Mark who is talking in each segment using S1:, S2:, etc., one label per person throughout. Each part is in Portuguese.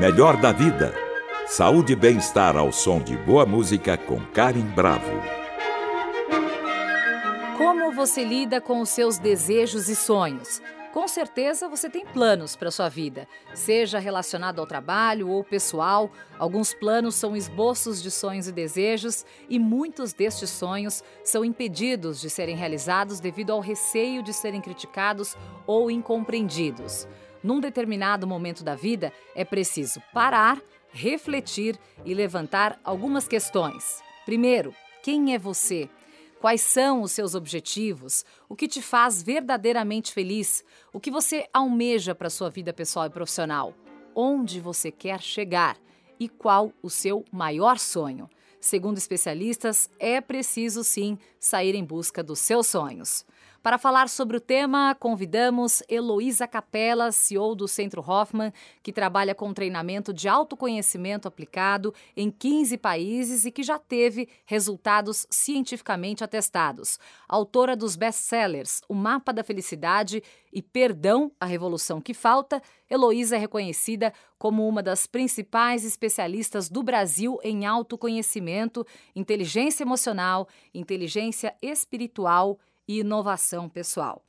S1: Melhor da vida. Saúde e bem-estar ao som de boa música com Karen Bravo.
S2: Como você lida com os seus desejos e sonhos? Com certeza você tem planos para sua vida, seja relacionado ao trabalho ou pessoal. Alguns planos são esboços de sonhos e desejos, e muitos destes sonhos são impedidos de serem realizados devido ao receio de serem criticados ou incompreendidos. Num determinado momento da vida, é preciso parar, refletir e levantar algumas questões. Primeiro, quem é você? Quais são os seus objetivos? O que te faz verdadeiramente feliz? O que você almeja para sua vida pessoal e profissional? Onde você quer chegar? E qual o seu maior sonho? Segundo especialistas, é preciso sim sair em busca dos seus sonhos. Para falar sobre o tema, convidamos Heloísa Capella, CEO do Centro Hoffman, que trabalha com treinamento de autoconhecimento aplicado em 15 países e que já teve resultados cientificamente atestados. Autora dos best-sellers O Mapa da Felicidade e Perdão, a Revolução que Falta, Heloísa é reconhecida como uma das principais especialistas do Brasil em autoconhecimento, inteligência emocional, inteligência espiritual e inovação pessoal.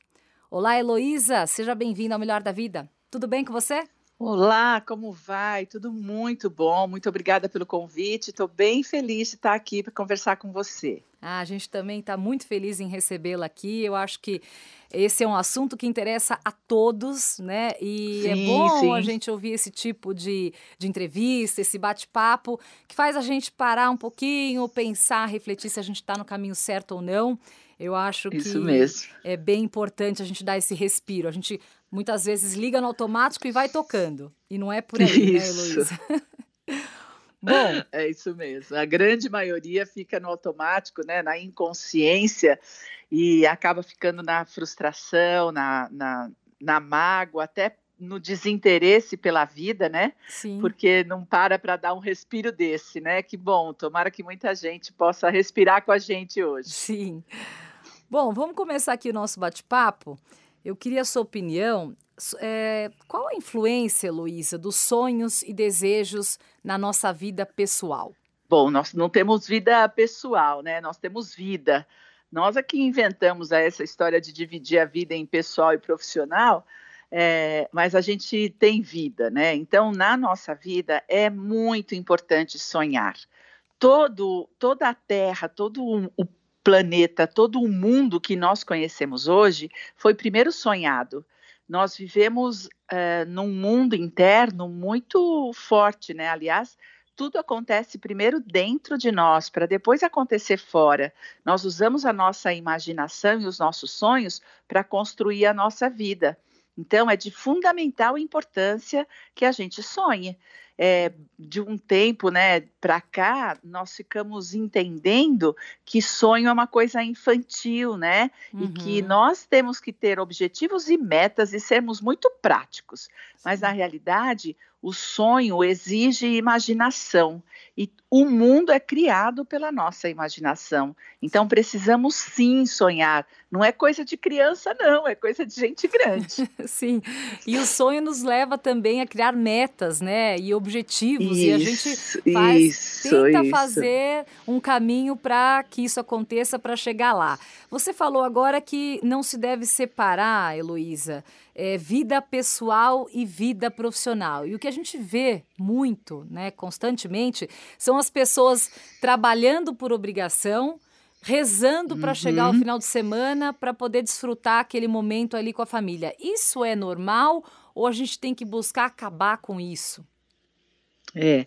S2: Olá, Heloísa, seja bem-vinda ao Melhor da Vida. Tudo bem com você?
S3: Olá, como vai? Tudo muito bom. Muito obrigada pelo convite. Estou bem feliz de estar aqui para conversar com você.
S2: Ah, a gente também está muito feliz em recebê-la aqui. Eu acho que esse é um assunto que interessa a todos, né? E é sim, é bom sim. a gente ouvir esse tipo de, de entrevista, esse bate-papo, que faz a gente parar um pouquinho, pensar, refletir se a gente está no caminho certo ou não. Eu acho
S3: Isso
S2: que
S3: mesmo.
S2: é bem importante a gente dar esse respiro. A gente muitas vezes liga no automático e vai tocando. E não é por aí, né, isso. né, Heloísa?
S3: Bom, é isso mesmo. A grande maioria fica no automático, né, na inconsciência e acaba ficando na frustração, na, na, na mágoa, até no desinteresse pela vida, né?
S2: Sim.
S3: Porque não para para dar um respiro desse, né? Que bom, tomara que muita gente possa respirar com a gente hoje.
S2: Sim. Bom, vamos começar aqui o nosso bate-papo. Eu queria a sua opinião. É, qual a influência, Luísa, dos sonhos e desejos na nossa vida pessoal?
S3: Bom, nós não temos vida pessoal, né? Nós temos vida. Nós aqui inventamos essa história de dividir a vida em pessoal e profissional, é, mas a gente tem vida, né? Então, na nossa vida é muito importante sonhar. Todo, toda a Terra, todo o planeta, todo o mundo que nós conhecemos hoje foi primeiro sonhado. Nós vivemos uh, num mundo interno muito forte, né? Aliás, tudo acontece primeiro dentro de nós, para depois acontecer fora. Nós usamos a nossa imaginação e os nossos sonhos para construir a nossa vida. Então, é de fundamental importância que a gente sonhe é, de um tempo né, para cá, nós ficamos entendendo que sonho é uma coisa infantil, né? Uhum. E que uhum. nós temos que ter objetivos e metas e sermos muito práticos. Mas, na realidade, o sonho exige imaginação e o mundo é criado pela nossa imaginação. Então precisamos sim sonhar. Não é coisa de criança, não, é coisa de gente grande.
S2: sim. E o sonho nos leva também a criar metas, né? E objetivos. Isso, e a gente faz, isso, tenta isso. fazer um caminho para que isso aconteça para chegar lá. Você falou agora que não se deve separar, Heloísa, é, vida pessoal e vida profissional. E o que a gente vê muito, né, constantemente, são as pessoas trabalhando por obrigação, rezando para uhum. chegar ao final de semana para poder desfrutar aquele momento ali com a família. Isso é normal ou a gente tem que buscar acabar com isso?
S3: É,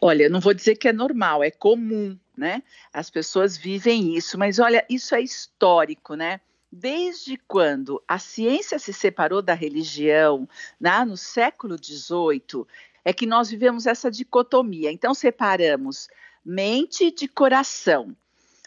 S3: olha, não vou dizer que é normal, é comum, né? As pessoas vivem isso, mas olha, isso é histórico, né? Desde quando a ciência se separou da religião, né, no século XVIII, é que nós vivemos essa dicotomia. Então, separamos mente de coração,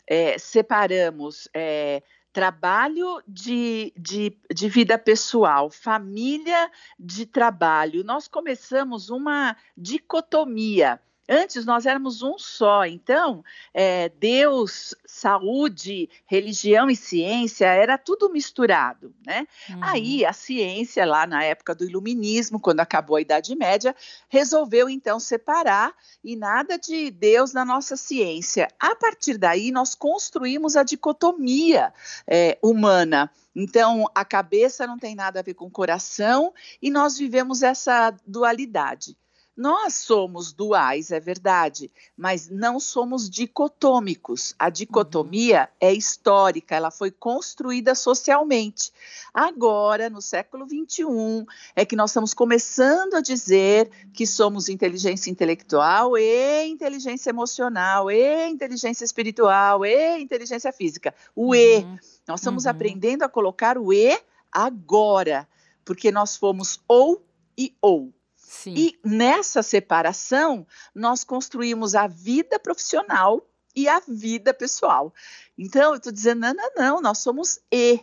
S3: é, separamos é, trabalho de, de, de vida pessoal, família de trabalho. Nós começamos uma dicotomia Antes nós éramos um só, então é, Deus, saúde, religião e ciência era tudo misturado, né? Uhum. Aí a ciência, lá na época do Iluminismo, quando acabou a Idade Média, resolveu então separar e nada de Deus na nossa ciência. A partir daí nós construímos a dicotomia é, humana. Então, a cabeça não tem nada a ver com o coração e nós vivemos essa dualidade. Nós somos duais, é verdade, mas não somos dicotômicos. A dicotomia uhum. é histórica, ela foi construída socialmente. Agora, no século XXI, é que nós estamos começando a dizer que somos inteligência intelectual e inteligência emocional, e inteligência espiritual, e inteligência física. O uhum. E. Nós estamos uhum. aprendendo a colocar o E agora, porque nós fomos ou e ou. Sim. E nessa separação, nós construímos a vida profissional e a vida pessoal. Então, eu estou dizendo, não, não, não, nós somos E.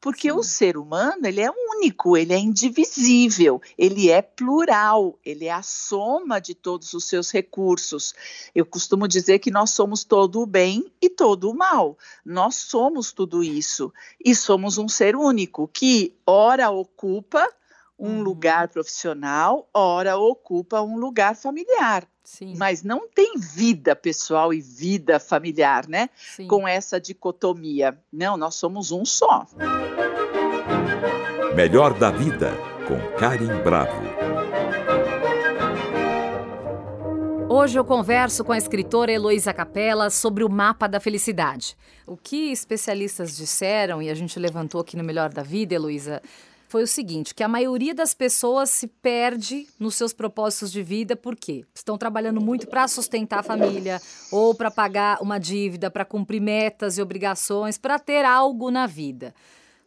S3: Porque Sim. o ser humano, ele é único, ele é indivisível, ele é plural, ele é a soma de todos os seus recursos. Eu costumo dizer que nós somos todo o bem e todo o mal. Nós somos tudo isso e somos um ser único que ora ocupa um uhum. lugar profissional, ora ocupa um lugar familiar. Sim. Mas não tem vida pessoal e vida familiar, né? Sim. Com essa dicotomia. Não, nós somos um só.
S1: Melhor da vida, com Karim Bravo.
S2: Hoje eu converso com a escritora Heloísa Capella sobre o mapa da felicidade. O que especialistas disseram, e a gente levantou aqui no Melhor da Vida, Heloísa, foi o seguinte, que a maioria das pessoas se perde nos seus propósitos de vida porque estão trabalhando muito para sustentar a família ou para pagar uma dívida, para cumprir metas e obrigações, para ter algo na vida.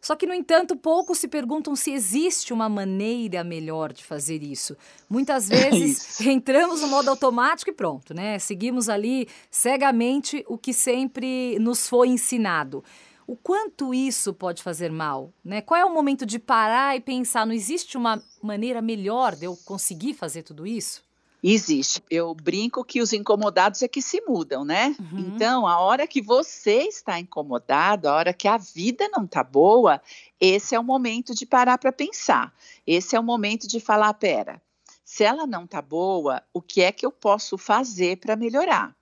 S2: Só que, no entanto, poucos se perguntam se existe uma maneira melhor de fazer isso. Muitas vezes é entramos no modo automático e pronto, né? Seguimos ali cegamente o que sempre nos foi ensinado o quanto isso pode fazer mal, né? Qual é o momento de parar e pensar, não existe uma maneira melhor de eu conseguir fazer tudo isso?
S3: Existe. Eu brinco que os incomodados é que se mudam, né? Uhum. Então, a hora que você está incomodado, a hora que a vida não está boa, esse é o momento de parar para pensar. Esse é o momento de falar, pera, se ela não está boa, o que é que eu posso fazer para melhorar?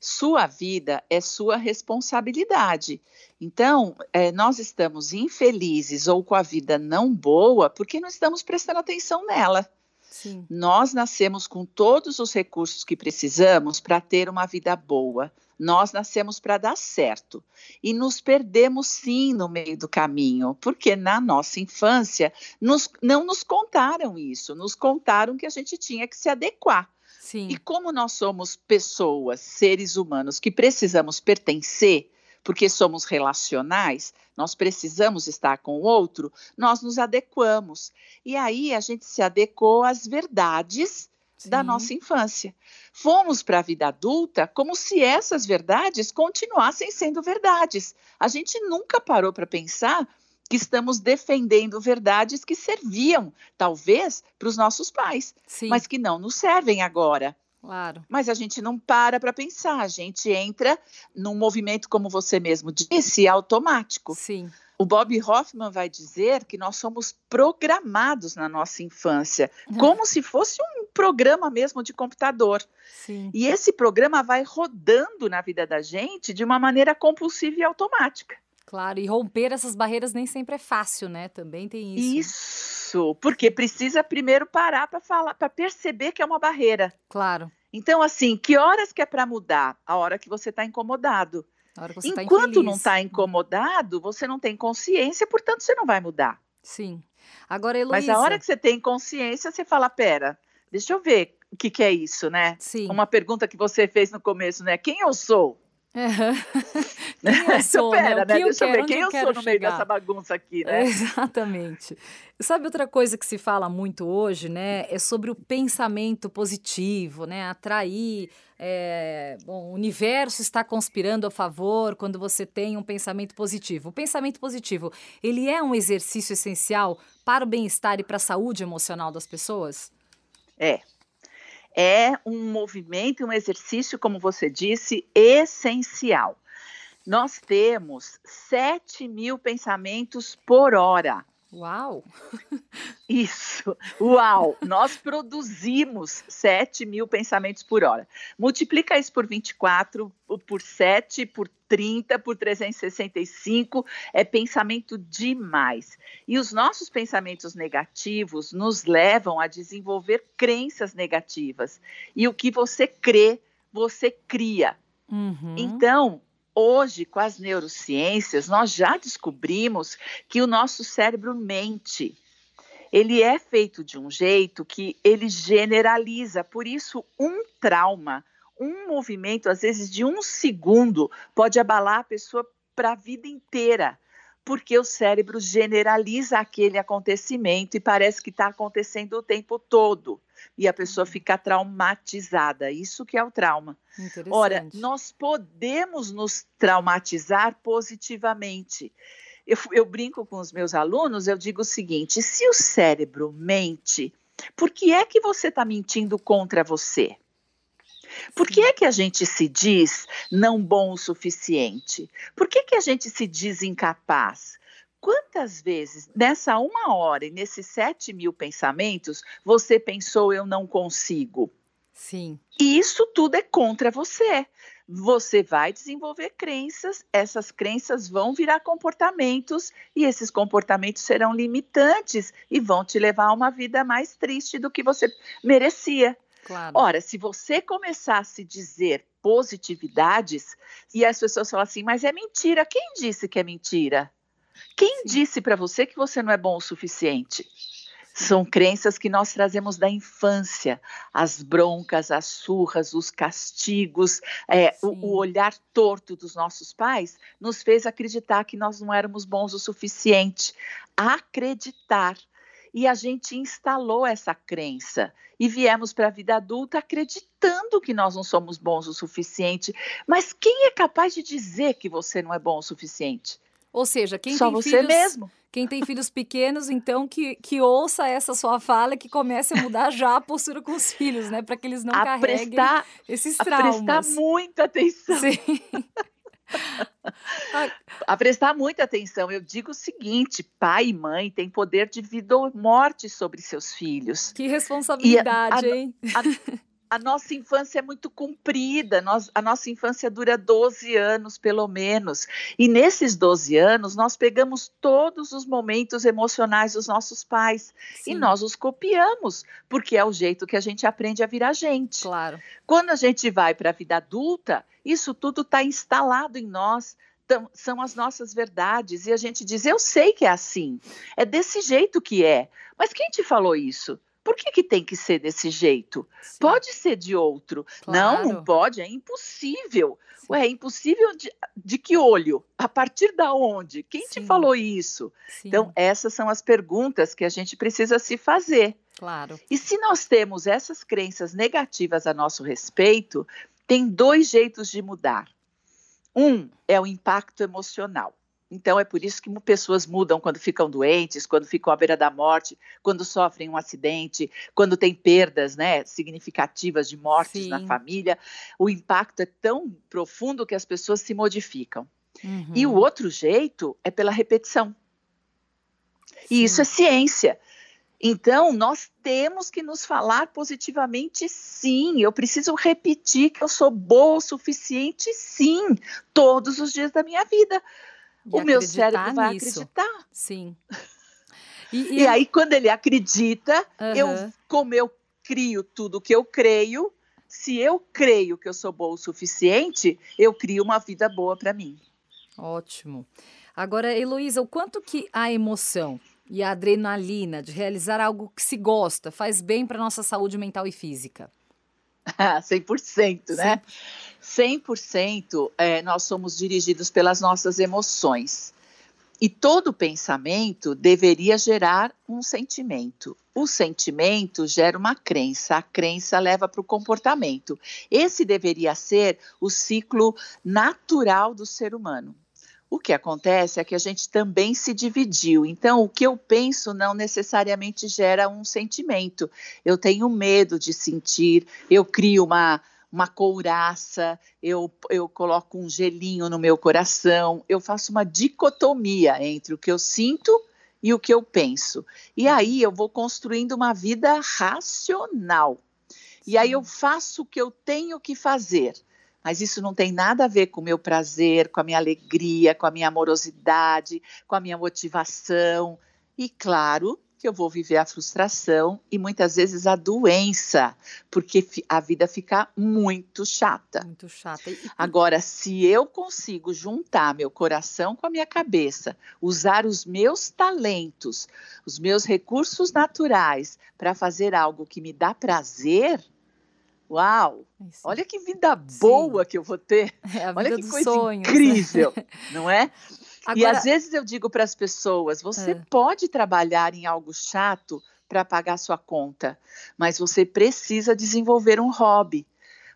S3: Sua vida é sua responsabilidade. Então, é, nós estamos infelizes ou com a vida não boa porque não estamos prestando atenção nela. Sim. Nós nascemos com todos os recursos que precisamos para ter uma vida boa. Nós nascemos para dar certo e nos perdemos sim no meio do caminho, porque na nossa infância nos, não nos contaram isso, nos contaram que a gente tinha que se adequar. Sim. E como nós somos pessoas, seres humanos, que precisamos pertencer, porque somos relacionais, nós precisamos estar com o outro, nós nos adequamos. E aí a gente se adequou às verdades Sim. da nossa infância. Fomos para a vida adulta como se essas verdades continuassem sendo verdades. A gente nunca parou para pensar que estamos defendendo verdades que serviam, talvez, para os nossos pais, Sim. mas que não nos servem agora. Claro. Mas a gente não para para pensar, a gente entra num movimento, como você mesmo disse, automático. Sim. O Bob Hoffman vai dizer que nós somos programados na nossa infância, como se fosse um programa mesmo de computador. Sim. E esse programa vai rodando na vida da gente de uma maneira compulsiva e automática.
S2: Claro, e romper essas barreiras nem sempre é fácil, né? Também tem isso.
S3: Isso, porque precisa primeiro parar para falar, para perceber que é uma barreira.
S2: Claro.
S3: Então, assim, que horas que é para mudar? A hora que você está incomodado. A hora que você tá Enquanto tá não está incomodado, você não tem consciência, portanto, você não vai mudar.
S2: Sim. Agora, Heloísa...
S3: Mas a hora que você tem consciência, você fala, pera, deixa eu ver o que, que é isso, né? Sim. Uma pergunta que você fez no começo, né? Quem eu sou?
S2: Eu sou, né? Pera, né?
S3: né? Deixa
S2: eu
S3: ver, quem eu, eu sou no meio dessa bagunça aqui, né?
S2: Exatamente. Sabe outra coisa que se fala muito hoje, né? É sobre o pensamento positivo, né? Atrair. É... Bom, o universo está conspirando a favor quando você tem um pensamento positivo. O pensamento positivo, ele é um exercício essencial para o bem-estar e para a saúde emocional das pessoas?
S3: É, é um movimento, um exercício, como você disse, essencial. Nós temos 7 mil pensamentos por hora.
S2: Uau!
S3: Isso, uau! Nós produzimos 7 mil pensamentos por hora. Multiplica isso por 24, por 7, por 30, por 365, é pensamento demais. E os nossos pensamentos negativos nos levam a desenvolver crenças negativas. E o que você crê, você cria. Uhum. Então, Hoje, com as neurociências, nós já descobrimos que o nosso cérebro mente. Ele é feito de um jeito que ele generaliza. Por isso, um trauma, um movimento, às vezes de um segundo, pode abalar a pessoa para a vida inteira porque o cérebro generaliza aquele acontecimento e parece que está acontecendo o tempo todo. E a pessoa uhum. fica traumatizada. Isso que é o trauma. Ora, nós podemos nos traumatizar positivamente. Eu, eu brinco com os meus alunos, eu digo o seguinte: se o cérebro mente, por que é que você está mentindo contra você? Por que é que a gente se diz não bom o suficiente? Por que, que a gente se diz incapaz? Quantas vezes nessa uma hora e nesses sete mil pensamentos você pensou eu não consigo?
S2: Sim.
S3: E isso tudo é contra você. Você vai desenvolver crenças, essas crenças vão virar comportamentos e esses comportamentos serão limitantes e vão te levar a uma vida mais triste do que você merecia.
S2: Claro.
S3: Ora, se você começar a se dizer positividades e as pessoas falam assim, mas é mentira, quem disse que é mentira? Quem Sim. disse para você que você não é bom o suficiente? São crenças que nós trazemos da infância, as broncas, as surras, os castigos, é, o, o, olhar torto dos nossos pais nos fez acreditar que nós não éramos bons o suficiente. Acreditar e a gente instalou essa crença e viemos para a vida adulta acreditando que nós não somos bons o suficiente. Mas quem é capaz de dizer que você não é bom o suficiente?
S2: Ou seja, quem
S3: Só
S2: tem
S3: você
S2: filhos,
S3: mesmo.
S2: Quem tem filhos pequenos, então, que, que ouça essa sua fala e que comece a mudar já a postura com os filhos, né? Para que eles não
S3: a
S2: carreguem
S3: prestar,
S2: esses traumas.
S3: A prestar muita atenção.
S2: Sim.
S3: A prestar muita atenção. Eu digo o seguinte: pai e mãe têm poder de vida ou morte sobre seus filhos.
S2: Que responsabilidade, a, a, hein?
S3: A, a nossa infância é muito comprida, nós, a nossa infância dura 12 anos, pelo menos. E nesses 12 anos, nós pegamos todos os momentos emocionais dos nossos pais Sim. e nós os copiamos, porque é o jeito que a gente aprende a virar gente.
S2: Claro.
S3: Quando a gente vai para a vida adulta, isso tudo está instalado em nós. São as nossas verdades e a gente diz: Eu sei que é assim, é desse jeito que é. Mas quem te falou isso? Por que, que tem que ser desse jeito? Sim. Pode ser de outro. Claro. Não, não pode, é impossível. Sim. Ué, é impossível de, de, que olho? A partir da onde? Quem Sim. te falou isso? Então, essas são as perguntas que a gente precisa se fazer.
S2: Claro.
S3: E se nós temos essas crenças negativas a nosso respeito, tem dois jeitos de mudar. Um é o impacto emocional. Então, é por isso que pessoas mudam quando ficam doentes, quando ficam à beira da morte, quando sofrem um acidente, quando tem perdas né, significativas de mortes Sim. na família. O impacto é tão profundo que as pessoas se modificam. Uhum. E o outro jeito é pela repetição. Sim. E isso é ciência. Então, nós temos que nos falar positivamente, sim. Eu preciso repetir que eu sou boa o suficiente, sim, todos os dias da minha vida o meu cérebro vai nisso. acreditar.
S2: Sim.
S3: E, e... e, aí, quando ele acredita, uhum. eu, como eu crio tudo que eu creio, se eu creio que eu sou boa o suficiente, eu crio uma vida boa para mim.
S2: Ótimo. Agora, Heloísa, o quanto que a emoção e a adrenalina de realizar algo que se gosta faz bem para nossa saúde mental e física?
S3: 100%, né? 100% é, nós somos dirigidos pelas nossas emoções. E todo pensamento deveria gerar um sentimento. O sentimento gera uma crença, a crença leva para o comportamento. Esse deveria ser o ciclo natural do ser humano. O que acontece é que a gente também se dividiu. Então, o que eu penso não necessariamente gera um sentimento. Eu tenho medo de sentir, eu crio uma, uma couraça, eu, eu coloco um gelinho no meu coração, eu faço uma dicotomia entre o que eu sinto e o que eu penso. E aí eu vou construindo uma vida racional. E aí eu faço o que eu tenho que fazer mas isso não tem nada a ver com o meu prazer, com a minha alegria, com a minha amorosidade, com a minha motivação. E claro que eu vou viver a frustração e muitas vezes a doença, porque a vida fica muito chata.
S2: Muito chata.
S3: Agora, se eu consigo juntar meu coração com a minha cabeça, usar os meus talentos, os meus recursos naturais para fazer algo que me dá prazer, Uau! Isso. Olha que vida boa Sim. que eu vou ter.
S2: É
S3: Olha que coisa
S2: sonhos,
S3: né? incrível, né? não é? Agora... E às vezes eu digo para as pessoas: você é. pode trabalhar em algo chato para pagar sua conta, mas você precisa desenvolver um hobby.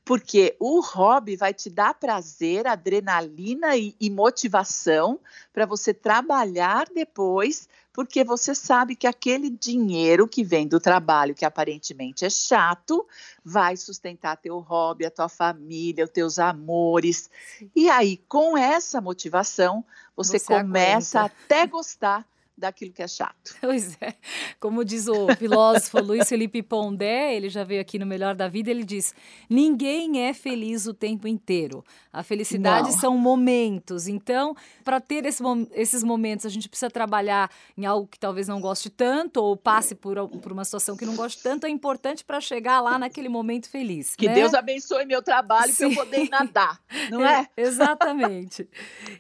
S3: Porque o hobby vai te dar prazer, adrenalina e, e motivação para você trabalhar depois porque você sabe que aquele dinheiro que vem do trabalho, que aparentemente é chato, vai sustentar teu hobby, a tua família, os teus amores. E aí, com essa motivação, você, você começa aguenta. até gostar daquilo que é chato.
S2: Pois é. Como diz o filósofo Luiz Felipe Pondé, ele já veio aqui no Melhor da Vida, ele diz: ninguém é feliz o tempo inteiro. A felicidade Não. são momentos. Então, para ter esse, esses momentos, a gente precisa trabalhar em algo que talvez não goste tanto ou passe por, por uma situação que não goste tanto. É importante para chegar lá naquele momento feliz.
S3: Que
S2: né?
S3: Deus abençoe meu trabalho para eu poder nadar, não é?
S2: é exatamente.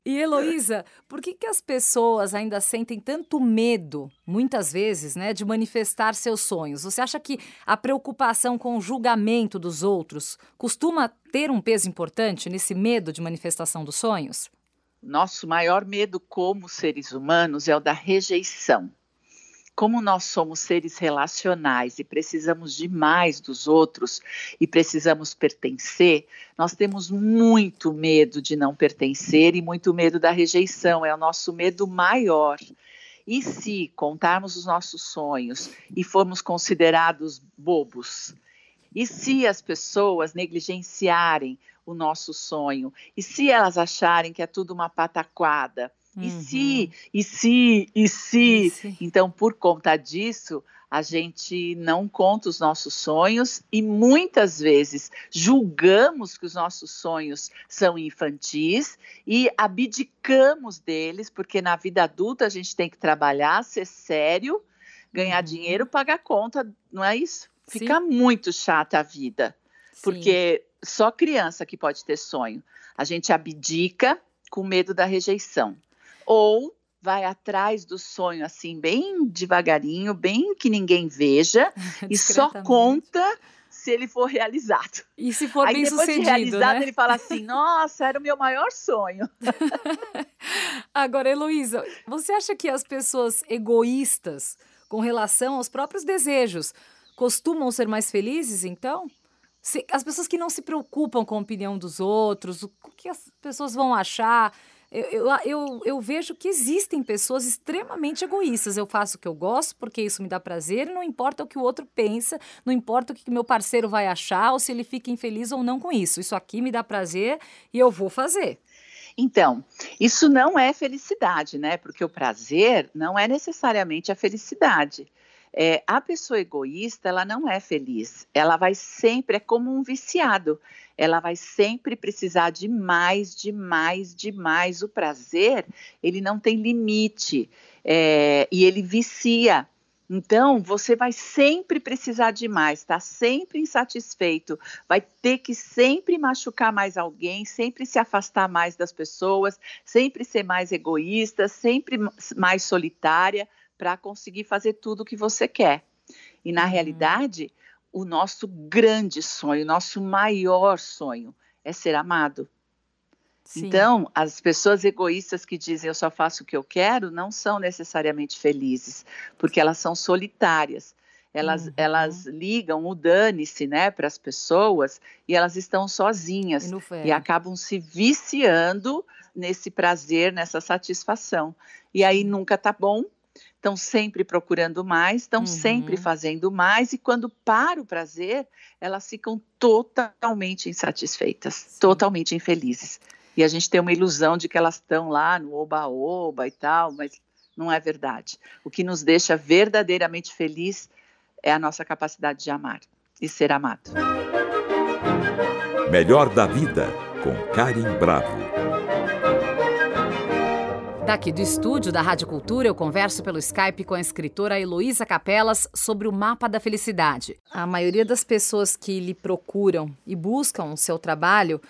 S2: E Heloísa, por que, que as pessoas ainda sentem tanto medo, muitas vezes, né, de manifestar seus sonhos? Você acha que a preocupação com o julgamento dos outros costuma ter um peso importante nesse medo de manifestação dos sonhos?
S3: Nosso maior medo como seres humanos é o da rejeição como nós somos seres relacionais e precisamos demais dos outros e precisamos pertencer, nós temos muito medo de não pertencer e muito medo da rejeição, é o nosso medo maior. E se contarmos os nossos sonhos e formos considerados bobos? E se as pessoas negligenciarem o nosso sonho? E se elas acharem que é tudo uma pataquada? E uhum. se, e se, e se, e se. Então, por conta disso, a gente não conta os nossos sonhos e muitas vezes julgamos que os nossos sonhos são infantis e abdicamos deles, porque na vida adulta a gente tem que trabalhar, ser sério, ganhar uhum. dinheiro, pagar conta, não é isso? Fica Sim. muito chata a vida, Sim. porque só criança que pode ter sonho. A gente abdica com medo da rejeição ou vai atrás do sonho assim bem devagarinho, bem que ninguém veja e só conta se ele for realizado.
S2: E se for
S3: Aí,
S2: bem
S3: depois
S2: sucedido,
S3: de realizado,
S2: né?
S3: ele fala assim: "Nossa, era o meu maior sonho".
S2: Agora, Heloísa, você acha que as pessoas egoístas com relação aos próprios desejos costumam ser mais felizes, então? Se, as pessoas que não se preocupam com a opinião dos outros, o que as pessoas vão achar, eu, eu, eu, eu, vejo que existem pessoas extremamente egoístas. Eu faço o que eu gosto porque isso me dá prazer e não importa o que o outro pensa, não importa o que meu parceiro vai achar ou se ele fica infeliz ou não com isso. Isso aqui me dá prazer e eu vou fazer.
S3: Então, isso não é felicidade, né? Porque o prazer não é necessariamente a felicidade. É, a pessoa egoísta, ela não é feliz. Ela vai sempre, é como um viciado. Ela vai sempre precisar de mais, de mais, de mais. O prazer, ele não tem limite. É, e ele vicia. Então, você vai sempre precisar de mais, está sempre insatisfeito, vai ter que sempre machucar mais alguém, sempre se afastar mais das pessoas, sempre ser mais egoísta, sempre mais solitária para conseguir fazer tudo o que você quer. E na uhum. realidade, o nosso grande sonho, o nosso maior sonho é ser amado. Sim. Então, as pessoas egoístas que dizem eu só faço o que eu quero não são necessariamente felizes, porque elas são solitárias. Elas, uhum. elas ligam o dane-se né, para as pessoas e elas estão sozinhas e, e acabam se viciando nesse prazer, nessa satisfação. E aí nunca tá bom, estão sempre procurando mais, estão uhum. sempre fazendo mais, e quando para o prazer, elas ficam totalmente insatisfeitas, Sim. totalmente infelizes. E a gente tem uma ilusão de que elas estão lá no oba-oba e tal, mas não é verdade. O que nos deixa verdadeiramente feliz é a nossa capacidade de amar e ser amado.
S1: Melhor da vida com Karim Bravo.
S2: Daqui do estúdio da Rádio Cultura, eu converso pelo Skype com a escritora Heloísa Capelas sobre o mapa da felicidade. A maioria das pessoas que lhe procuram e buscam o seu trabalho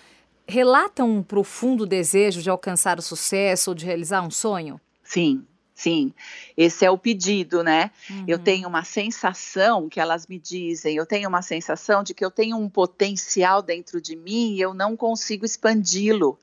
S2: relatam um profundo desejo de alcançar o sucesso ou de realizar um sonho?
S3: Sim, Sim, esse é o pedido, né? Uhum. Eu tenho uma sensação que elas me dizem, eu tenho uma sensação de que eu tenho um potencial dentro de mim e eu não consigo expandi-lo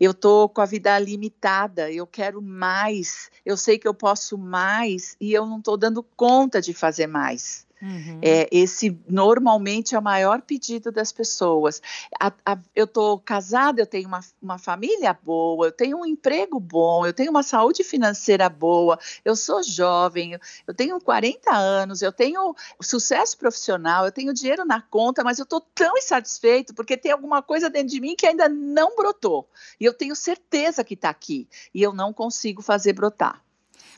S3: eu tô com a vida limitada, eu quero mais, eu sei que eu posso mais e eu não estou dando conta de fazer mais. Uhum. É, esse normalmente é o maior pedido das pessoas. A, a, eu estou casada, eu tenho uma, uma família boa, eu tenho um emprego bom, eu tenho uma saúde financeira boa, eu sou jovem, eu, eu tenho 40 anos, eu tenho sucesso profissional, eu tenho dinheiro na conta, mas eu estou tão insatisfeito porque tem alguma coisa dentro de mim que ainda não brotou. E eu tenho certeza que está aqui. E eu não consigo fazer brotar.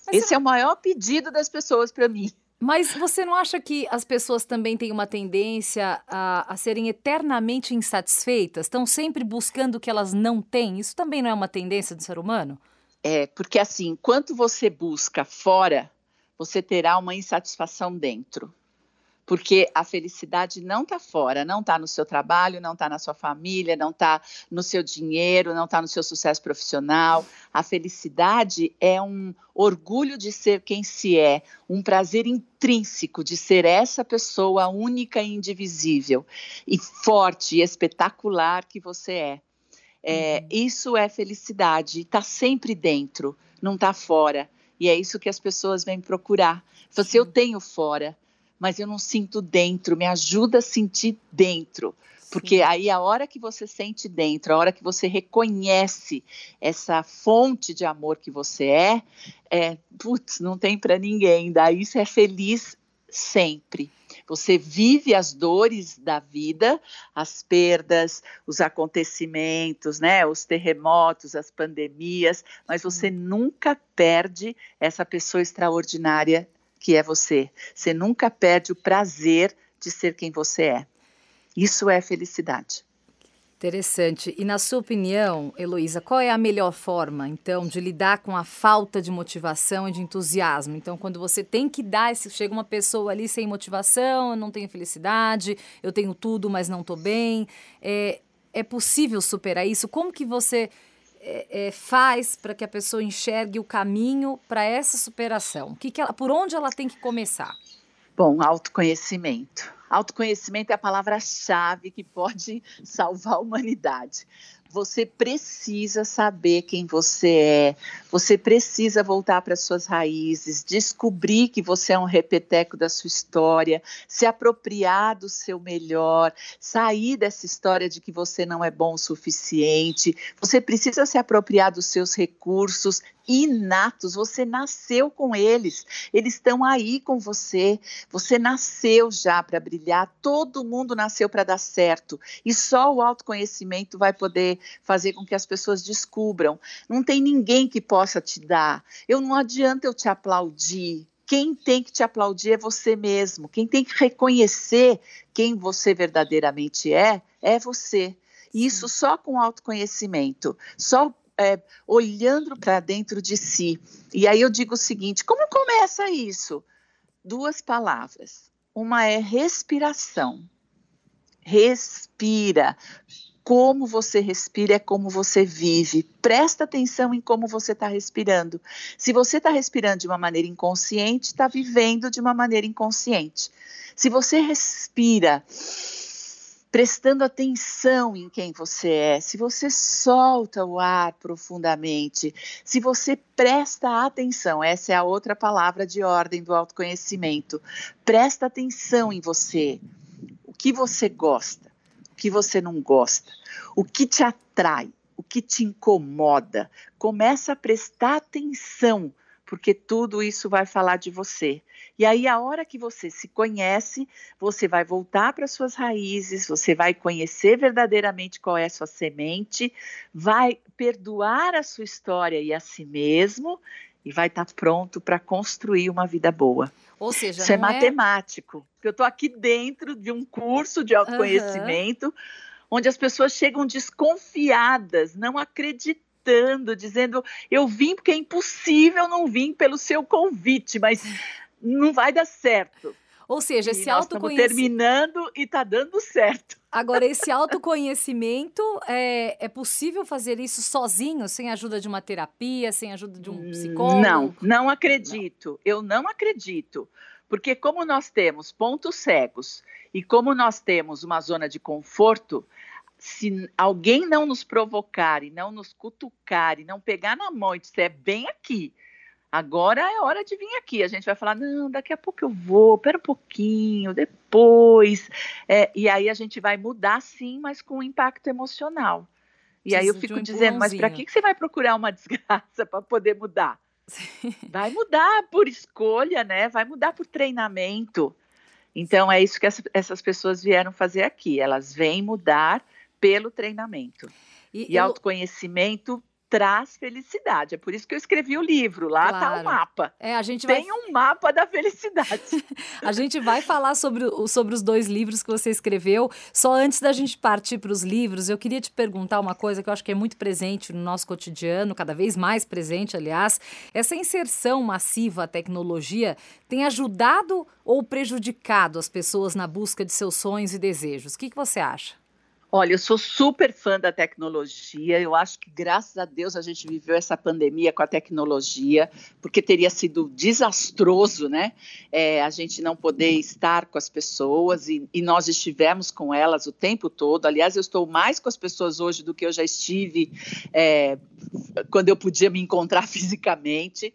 S3: Mas Esse é o maior pedido das pessoas para mim.
S2: Mas você não acha que as pessoas também têm uma tendência a, a serem eternamente insatisfeitas? Estão sempre buscando o que elas não têm? Isso também não é uma tendência do ser humano?
S3: É, porque assim, enquanto você busca fora, você terá uma insatisfação dentro porque a felicidade não está fora, não está no seu trabalho, não está na sua família, não está no seu dinheiro, não está no seu sucesso profissional. A felicidade é um orgulho de ser quem se é, um prazer intrínseco de ser essa pessoa única e indivisível, e forte e espetacular que você é. é uhum. Isso é felicidade, está sempre dentro, não está fora. E é isso que as pessoas vêm procurar. Se eu tenho fora, mas eu não sinto dentro, me ajuda a sentir dentro. Porque Sim. aí a hora que você sente dentro, a hora que você reconhece essa fonte de amor que você é, é putz, não tem para ninguém. Daí você é feliz sempre. Você vive as dores da vida, as perdas, os acontecimentos, né, os terremotos, as pandemias, mas você nunca perde essa pessoa extraordinária que é você. Você nunca perde o prazer de ser quem você é. Isso é felicidade.
S2: Interessante. E na sua opinião, Heloísa, qual é a melhor forma, então, de lidar com a falta de motivação e de entusiasmo? Então, quando você tem que dar, esse, chega uma pessoa ali sem motivação, não tenho felicidade, eu tenho tudo, mas não estou bem. É, é possível superar isso? Como que você é, é, faz para que a pessoa enxergue o caminho para essa superação? Que que ela, por onde ela tem que começar?
S3: Bom, autoconhecimento. Autoconhecimento é a palavra-chave que pode salvar a humanidade. Você precisa saber quem você é, você precisa voltar para suas raízes, descobrir que você é um repeteco da sua história, se apropriar do seu melhor, sair dessa história de que você não é bom o suficiente. Você precisa se apropriar dos seus recursos inatos, você nasceu com eles, eles estão aí com você. Você nasceu já para brilhar, todo mundo nasceu para dar certo. E só o autoconhecimento vai poder fazer com que as pessoas descubram. Não tem ninguém que possa te dar. Eu não adianta eu te aplaudir. Quem tem que te aplaudir é você mesmo. Quem tem que reconhecer quem você verdadeiramente é, é você. Isso só com autoconhecimento, só é, olhando para dentro de si. E aí eu digo o seguinte: como começa isso? Duas palavras. Uma é respiração. Respira como você respira é como você vive. Presta atenção em como você está respirando. Se você está respirando de uma maneira inconsciente, está vivendo de uma maneira inconsciente. Se você respira prestando atenção em quem você é, se você solta o ar profundamente, se você presta atenção, essa é a outra palavra de ordem do autoconhecimento. Presta atenção em você. O que você gosta? que você não gosta, o que te atrai, o que te incomoda. Começa a prestar atenção, porque tudo isso vai falar de você. E aí, a hora que você se conhece, você vai voltar para suas raízes, você vai conhecer verdadeiramente qual é a sua semente, vai perdoar a sua história e a si mesmo e vai estar tá pronto para construir uma vida boa.
S2: Ou seja,
S3: isso é, é matemático. Eu estou aqui dentro de um curso de autoconhecimento, uhum. onde as pessoas chegam desconfiadas, não acreditando, dizendo: eu vim porque é impossível não vir pelo seu convite, mas não vai dar certo.
S2: Ou seja, esse autoconhecimento.
S3: terminando e está dando certo.
S2: Agora, esse autoconhecimento, é, é possível fazer isso sozinho, sem a ajuda de uma terapia, sem ajuda de um hum, psicólogo?
S3: Não, não acredito. Não. Eu não acredito. Porque, como nós temos pontos cegos e como nós temos uma zona de conforto, se alguém não nos provocar e não nos cutucar e não pegar na mão e disser bem aqui, Agora é hora de vir aqui. A gente vai falar, não, daqui a pouco eu vou, pera um pouquinho, depois. É, e aí a gente vai mudar sim, mas com impacto emocional. E aí eu fico um dizendo, mas para que, que você vai procurar uma desgraça para poder mudar? Sim. Vai mudar por escolha, né? Vai mudar por treinamento. Então é isso que essas pessoas vieram fazer aqui. Elas vêm mudar pelo treinamento. E, e eu... autoconhecimento traz felicidade. É por isso que eu escrevi o livro. Lá está claro. o mapa.
S2: É, a gente
S3: Tem
S2: vai...
S3: um mapa da felicidade.
S2: a gente vai falar sobre, sobre os dois livros que você escreveu. Só antes da gente partir para os livros, eu queria te perguntar uma coisa que eu acho que é muito presente no nosso cotidiano, cada vez mais presente, aliás. Essa inserção massiva à tecnologia tem ajudado ou prejudicado as pessoas na busca de seus sonhos e desejos? O que, que você acha?
S3: Olha, eu sou super fã da tecnologia. Eu acho que, graças a Deus, a gente viveu essa pandemia com a tecnologia, porque teria sido desastroso, né? É, a gente não poder estar com as pessoas e, e, nós estivemos com elas o tempo todo. Aliás, eu estou mais com as pessoas hoje do que eu já estive é, quando eu podia me encontrar fisicamente.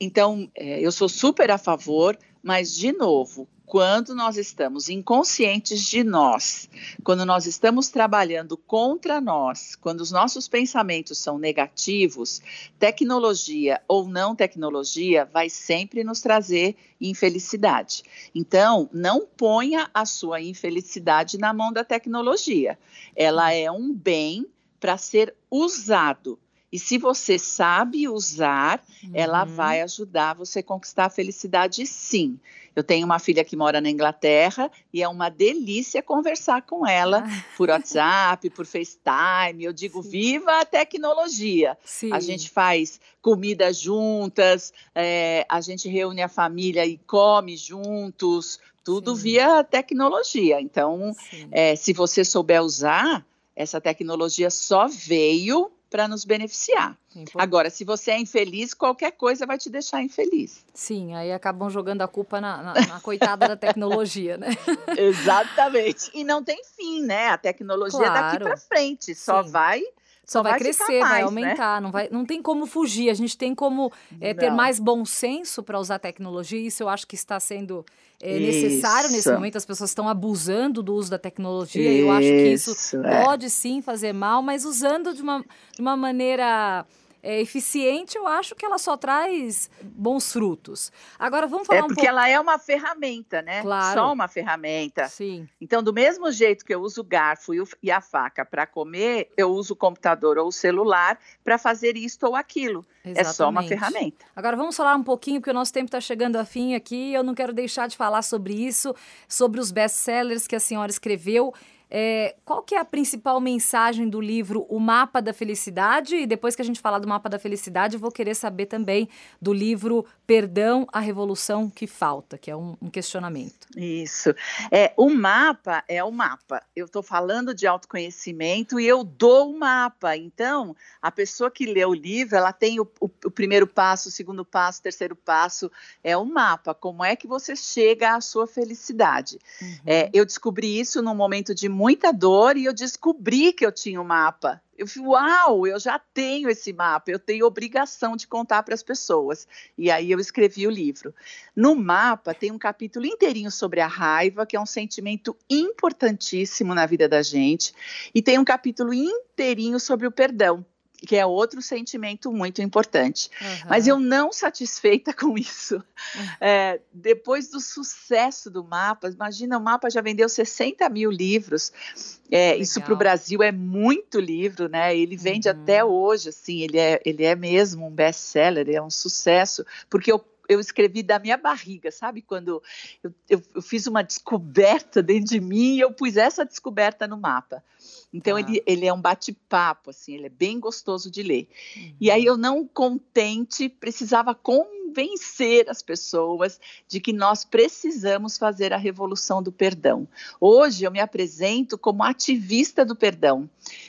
S3: Então, é, eu sou super a favor, mas, de novo, quando nós estamos inconscientes de nós, quando nós estamos trabalhando contra nós, quando os nossos pensamentos são negativos, tecnologia ou não tecnologia vai sempre nos trazer infelicidade. Então, não ponha a sua infelicidade na mão da tecnologia. Ela é um bem para ser usado. E se você sabe usar, uhum. ela vai ajudar você a conquistar a felicidade, sim. Eu tenho uma filha que mora na Inglaterra e é uma delícia conversar com ela ah. por WhatsApp, por FaceTime. Eu digo, Sim. viva a tecnologia. Sim. A gente faz comida juntas, é, a gente reúne a família e come juntos, tudo Sim. via tecnologia. Então, é, se você souber usar, essa tecnologia só veio para nos beneficiar. Agora, se você é infeliz, qualquer coisa vai te deixar infeliz.
S2: Sim, aí acabam jogando a culpa na, na, na coitada da tecnologia, né?
S3: Exatamente. E não tem fim, né? A tecnologia claro. daqui para frente só Sim. vai
S2: só vai, vai crescer, mais, vai né? aumentar, né? não, vai, não tem como fugir. A gente tem como é, ter mais bom senso para usar tecnologia. Isso eu acho que está sendo é, necessário nesse momento. As pessoas estão abusando do uso da tecnologia. Isso, eu acho que isso é. pode sim fazer mal, mas usando de uma, de uma maneira é, eficiente, eu acho que ela só traz bons frutos. Agora vamos falar
S3: é
S2: um
S3: porque ela é uma ferramenta, né?
S2: Claro.
S3: Só uma ferramenta.
S2: Sim.
S3: Então, do mesmo jeito que eu uso o garfo e, e a faca para comer, eu uso o computador ou o celular para fazer isto ou aquilo. Exatamente. É só uma ferramenta.
S2: Agora vamos falar um pouquinho, porque o nosso tempo está chegando a fim aqui. Eu não quero deixar de falar sobre isso, sobre os best-sellers que a senhora escreveu. É, qual que é a principal mensagem do livro O Mapa da Felicidade? E depois que a gente falar do Mapa da Felicidade, eu vou querer saber também do livro Perdão, a Revolução que Falta, que é um, um questionamento.
S3: Isso. É, o mapa é o mapa. Eu estou falando de autoconhecimento e eu dou o mapa. Então, a pessoa que lê o livro, ela tem o, o, o primeiro passo, o segundo passo, o terceiro passo. É o mapa. Como é que você chega à sua felicidade? Uhum. É, eu descobri isso num momento de muita dor e eu descobri que eu tinha um mapa. Eu falei, uau, eu já tenho esse mapa, eu tenho obrigação de contar para as pessoas. E aí eu escrevi o livro. No mapa tem um capítulo inteirinho sobre a raiva, que é um sentimento importantíssimo na vida da gente, e tem um capítulo inteirinho sobre o perdão. Que é outro sentimento muito importante. Uhum. Mas eu não satisfeita com isso. É, depois do sucesso do mapa, imagina, o mapa já vendeu 60 mil livros. É, isso para o Brasil é muito livro, né? Ele vende uhum. até hoje, assim, ele é, ele é mesmo um best-seller, é um sucesso, porque eu eu escrevi da minha barriga, sabe? Quando eu, eu, eu, fiz uma descoberta dentro de mim e eu pus essa descoberta no mapa. Então, ah. ele, ele é um bate-papo, assim, ele é bem gostoso de ler. Uhum. E aí, eu não contente, precisava convencer as pessoas de que nós precisamos fazer a revolução do perdão. Hoje, eu me apresento como ativista do perdão.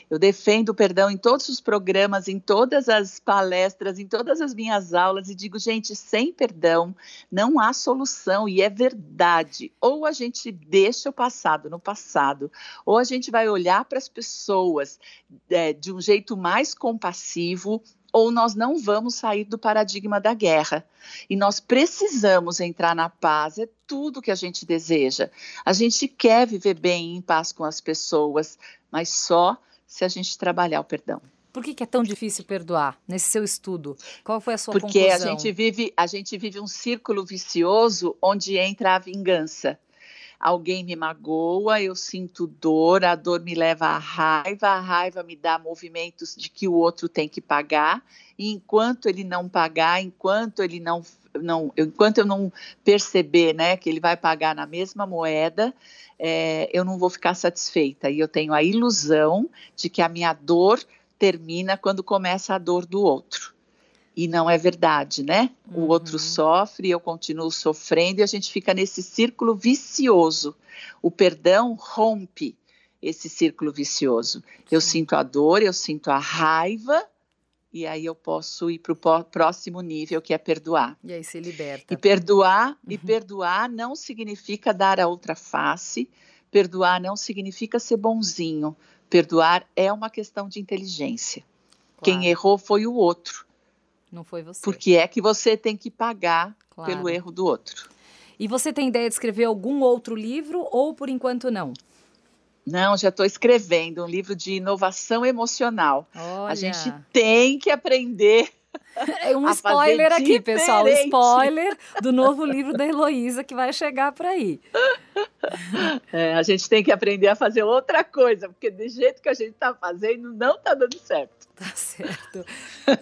S3: Eu defendo o perdão em todos os programas, em todas as palestras, em todas as minhas aulas e digo, gente, sem perdão não há solução e é verdade. Ou a gente deixa o passado no passado, ou a gente vai olhar para as pessoas é, de um jeito mais compassivo, ou nós não vamos sair do paradigma da guerra. E nós precisamos entrar na paz, é tudo que a gente deseja. A gente quer viver bem em paz com as pessoas, mas só se a gente trabalhar o perdão.
S2: Por que, que, é tão difícil perdoar nesse seu estudo? Qual foi a sua
S3: Porque
S2: conclusão?
S3: Porque a gente vive a gente vive um círculo vicioso onde entra a vingança. Alguém me magoa, eu sinto dor, a dor me leva à raiva, a raiva me dá movimentos de que o outro tem que pagar, e enquanto ele não pagar, enquanto ele não, não enquanto eu não perceber, né, que ele vai pagar na mesma moeda, é, eu não vou ficar satisfeita. E eu tenho a ilusão de que a minha dor termina quando começa a dor do outro. E não é verdade, né? O uhum. outro sofre, eu continuo sofrendo e a gente fica nesse círculo vicioso. O perdão rompe esse círculo vicioso. Sim. Eu sinto a dor, eu sinto a raiva, e aí eu posso ir para o próximo nível, que é perdoar.
S2: E aí se liberta.
S3: E perdoar, uhum. e perdoar não significa dar a outra face, perdoar não significa ser bonzinho. Perdoar é uma questão de inteligência. Claro. Quem errou foi o outro.
S2: Não foi você.
S3: Porque é que você tem que pagar claro. pelo erro do outro.
S2: E você tem ideia de escrever algum outro livro ou por enquanto não?
S3: Não, já estou escrevendo um livro de inovação emocional. Olha. A gente tem que aprender.
S2: É um spoiler aqui, pessoal. Spoiler do novo livro da Heloísa que vai chegar por aí.
S3: É, a gente tem que aprender a fazer outra coisa, porque do jeito que a gente está fazendo, não está dando certo.
S2: Tá certo.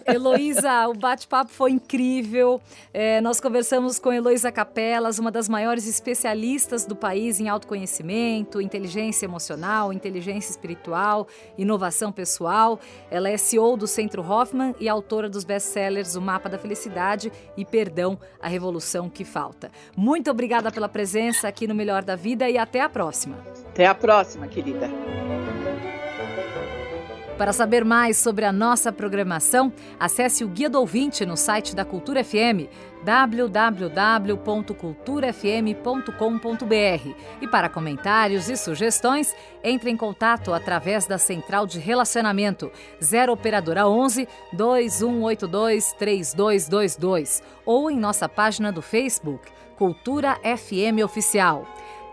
S2: Heloísa, o bate-papo foi incrível. É, nós conversamos com Heloísa Capelas, uma das maiores especialistas do país em autoconhecimento, inteligência emocional, inteligência espiritual, inovação pessoal. Ela é CEO do Centro Hoffman e autora dos best-sellers O Mapa da Felicidade e Perdão, a Revolução que Falta. Muito obrigada pela presença aqui no Melhor da Vida e até a próxima.
S3: Até a próxima, querida.
S2: Para saber mais sobre a nossa programação, acesse o Guia do Ouvinte no site da Cultura FM, www.culturafm.com.br. E para comentários e sugestões, entre em contato através da Central de Relacionamento 0 Operadora 11 2182 3222 ou em nossa página do Facebook, Cultura FM Oficial.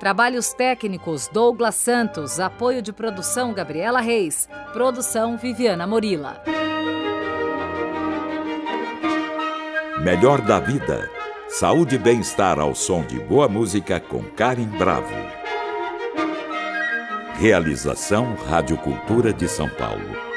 S2: Trabalhos técnicos Douglas Santos, apoio de produção Gabriela Reis, produção Viviana Morila.
S1: Melhor da vida. Saúde e bem-estar ao som de boa música com Karen Bravo. Realização Rádio Cultura de São Paulo.